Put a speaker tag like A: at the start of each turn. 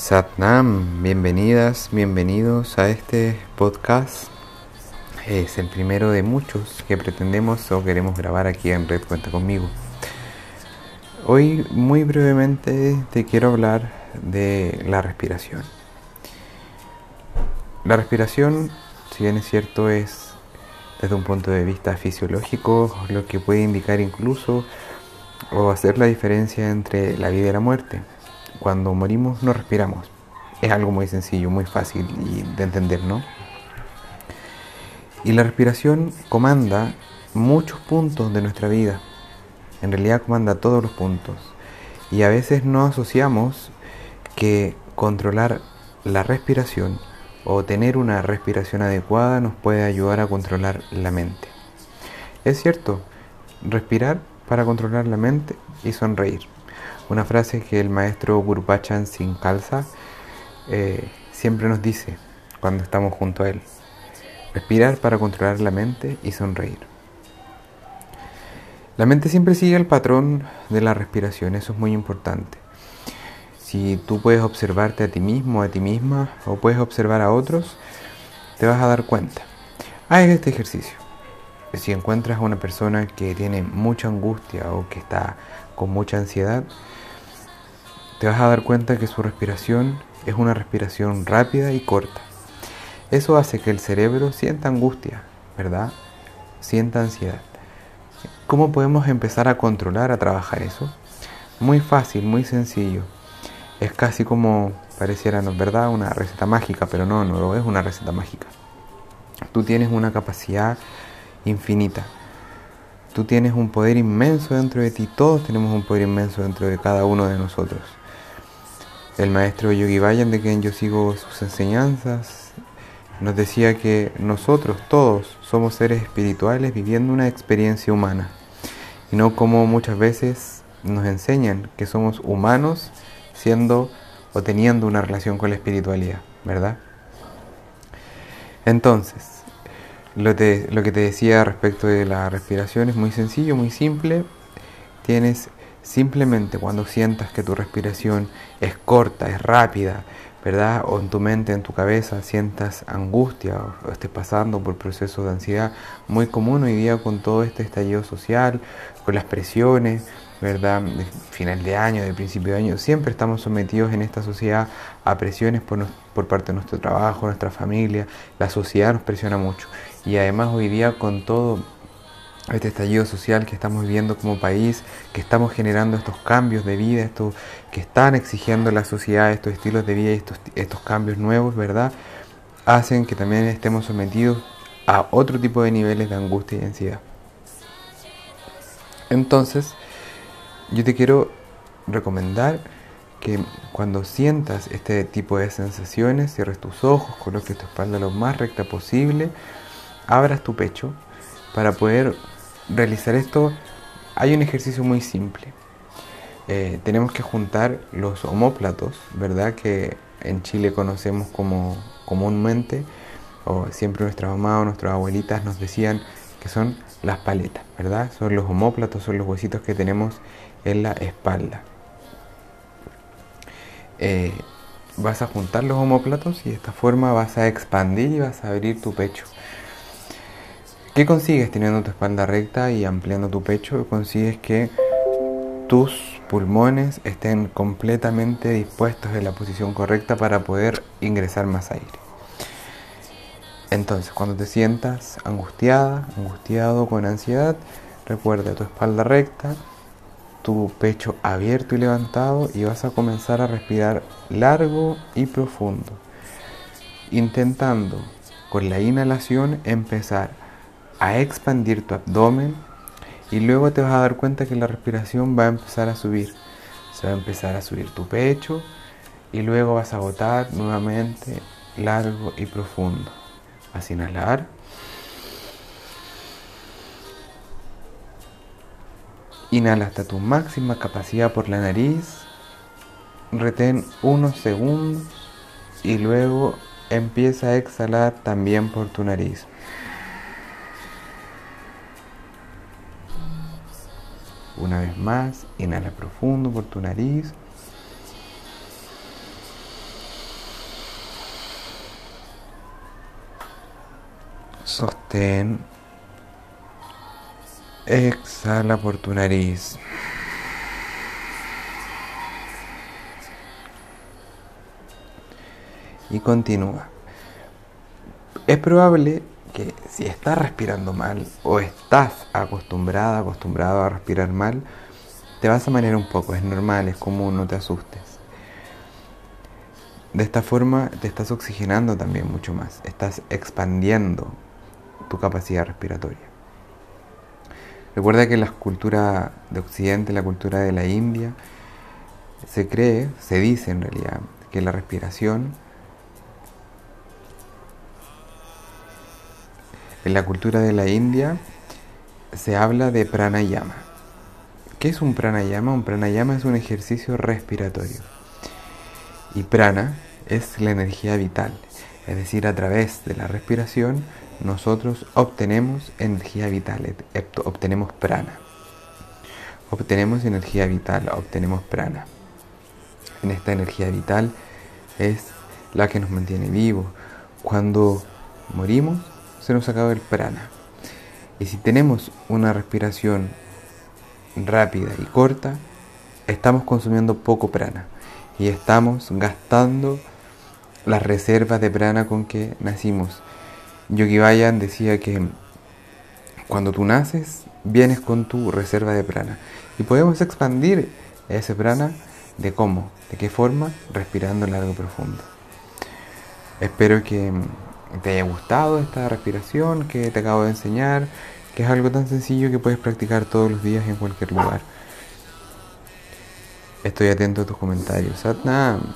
A: Satnam, bienvenidas, bienvenidos a este podcast. Es el primero de muchos que pretendemos o queremos grabar aquí en Red Cuenta conmigo. Hoy muy brevemente te quiero hablar de la respiración. La respiración, si bien es cierto, es desde un punto de vista fisiológico lo que puede indicar incluso o hacer la diferencia entre la vida y la muerte cuando morimos no respiramos. Es algo muy sencillo, muy fácil de entender, ¿no? Y la respiración comanda muchos puntos de nuestra vida. En realidad comanda todos los puntos. Y a veces no asociamos que controlar la respiración o tener una respiración adecuada nos puede ayudar a controlar la mente. Es cierto, respirar para controlar la mente y sonreír. Una frase que el maestro Gurupachan sin calza eh, siempre nos dice cuando estamos junto a él. Respirar para controlar la mente y sonreír. La mente siempre sigue el patrón de la respiración, eso es muy importante. Si tú puedes observarte a ti mismo, a ti misma, o puedes observar a otros, te vas a dar cuenta. Haz este ejercicio. Si encuentras a una persona que tiene mucha angustia o que está con mucha ansiedad, te vas a dar cuenta que su respiración es una respiración rápida y corta. Eso hace que el cerebro sienta angustia, ¿verdad? Sienta ansiedad. ¿Cómo podemos empezar a controlar, a trabajar eso? Muy fácil, muy sencillo. Es casi como pareciera. ¿verdad? Una receta mágica, pero no, no lo es una receta mágica. Tú tienes una capacidad infinita. Tú tienes un poder inmenso dentro de ti. Todos tenemos un poder inmenso dentro de cada uno de nosotros. El maestro Yogi Bayan, de quien yo sigo sus enseñanzas, nos decía que nosotros todos somos seres espirituales viviendo una experiencia humana y no como muchas veces nos enseñan que somos humanos siendo o teniendo una relación con la espiritualidad, ¿verdad? Entonces, lo, que te decía respecto de la respiración es muy sencillo, muy simple. Tienes Simplemente cuando sientas que tu respiración es corta, es rápida, ¿verdad? O en tu mente, en tu cabeza, sientas angustia o estés pasando por procesos de ansiedad, muy común hoy día con todo este estallido social, con las presiones, ¿verdad? Final de año, de principio de año, siempre estamos sometidos en esta sociedad a presiones por, por parte de nuestro trabajo, nuestra familia, la sociedad nos presiona mucho. Y además hoy día con todo este estallido social que estamos viviendo como país, que estamos generando estos cambios de vida, estos que están exigiendo la sociedad, estos estilos de vida y estos, estos cambios nuevos, ¿verdad? Hacen que también estemos sometidos a otro tipo de niveles de angustia y ansiedad. Entonces, yo te quiero recomendar que cuando sientas este tipo de sensaciones, cierres tus ojos, coloques tu espalda lo más recta posible, abras tu pecho para poder realizar esto hay un ejercicio muy simple. Eh, tenemos que juntar los homóplatos, ¿verdad? Que en Chile conocemos como comúnmente, o siempre nuestras mamás o nuestras abuelitas nos decían que son las paletas, ¿verdad? Son los homóplatos, son los huesitos que tenemos en la espalda. Eh, vas a juntar los homóplatos y de esta forma vas a expandir y vas a abrir tu pecho. ¿Qué consigues teniendo tu espalda recta y ampliando tu pecho? Consigues que tus pulmones estén completamente dispuestos en la posición correcta para poder ingresar más aire. Entonces, cuando te sientas angustiada, angustiado con ansiedad, recuerda tu espalda recta, tu pecho abierto y levantado y vas a comenzar a respirar largo y profundo, intentando con la inhalación empezar a expandir tu abdomen y luego te vas a dar cuenta que la respiración va a empezar a subir. Se va a empezar a subir tu pecho y luego vas a botar nuevamente largo y profundo. Vas a inhalar. Inhala hasta tu máxima capacidad por la nariz. Retén unos segundos y luego empieza a exhalar también por tu nariz. Una vez más, inhala profundo por tu nariz. Sostén. Exhala por tu nariz. Y continúa. Es probable si estás respirando mal o estás acostumbrada, acostumbrado a respirar mal, te vas a marear un poco. Es normal, es común, no te asustes. De esta forma te estás oxigenando también mucho más. Estás expandiendo tu capacidad respiratoria. Recuerda que la cultura de Occidente, la cultura de la India, se cree, se dice en realidad, que la respiración, en la cultura de la India, se habla de pranayama. ¿Qué es un pranayama? Un pranayama es un ejercicio respiratorio. Y prana es la energía vital, es decir, a través de la respiración nosotros obtenemos energía vital, obtenemos prana. Obtenemos energía vital, obtenemos prana. En esta energía vital es la que nos mantiene vivos. Cuando morimos, se nos acaba el prana. Y si tenemos una respiración rápida y corta, estamos consumiendo poco prana y estamos gastando las reservas de prana con que nacimos. Yogi Bayan decía que cuando tú naces, vienes con tu reserva de prana. Y podemos expandir ese prana de cómo, de qué forma, respirando largo y profundo. Espero que te haya gustado esta respiración que te acabo de enseñar, que es algo tan sencillo que puedes practicar todos los días en cualquier lugar. Estoy atento a tus comentarios. Satnam.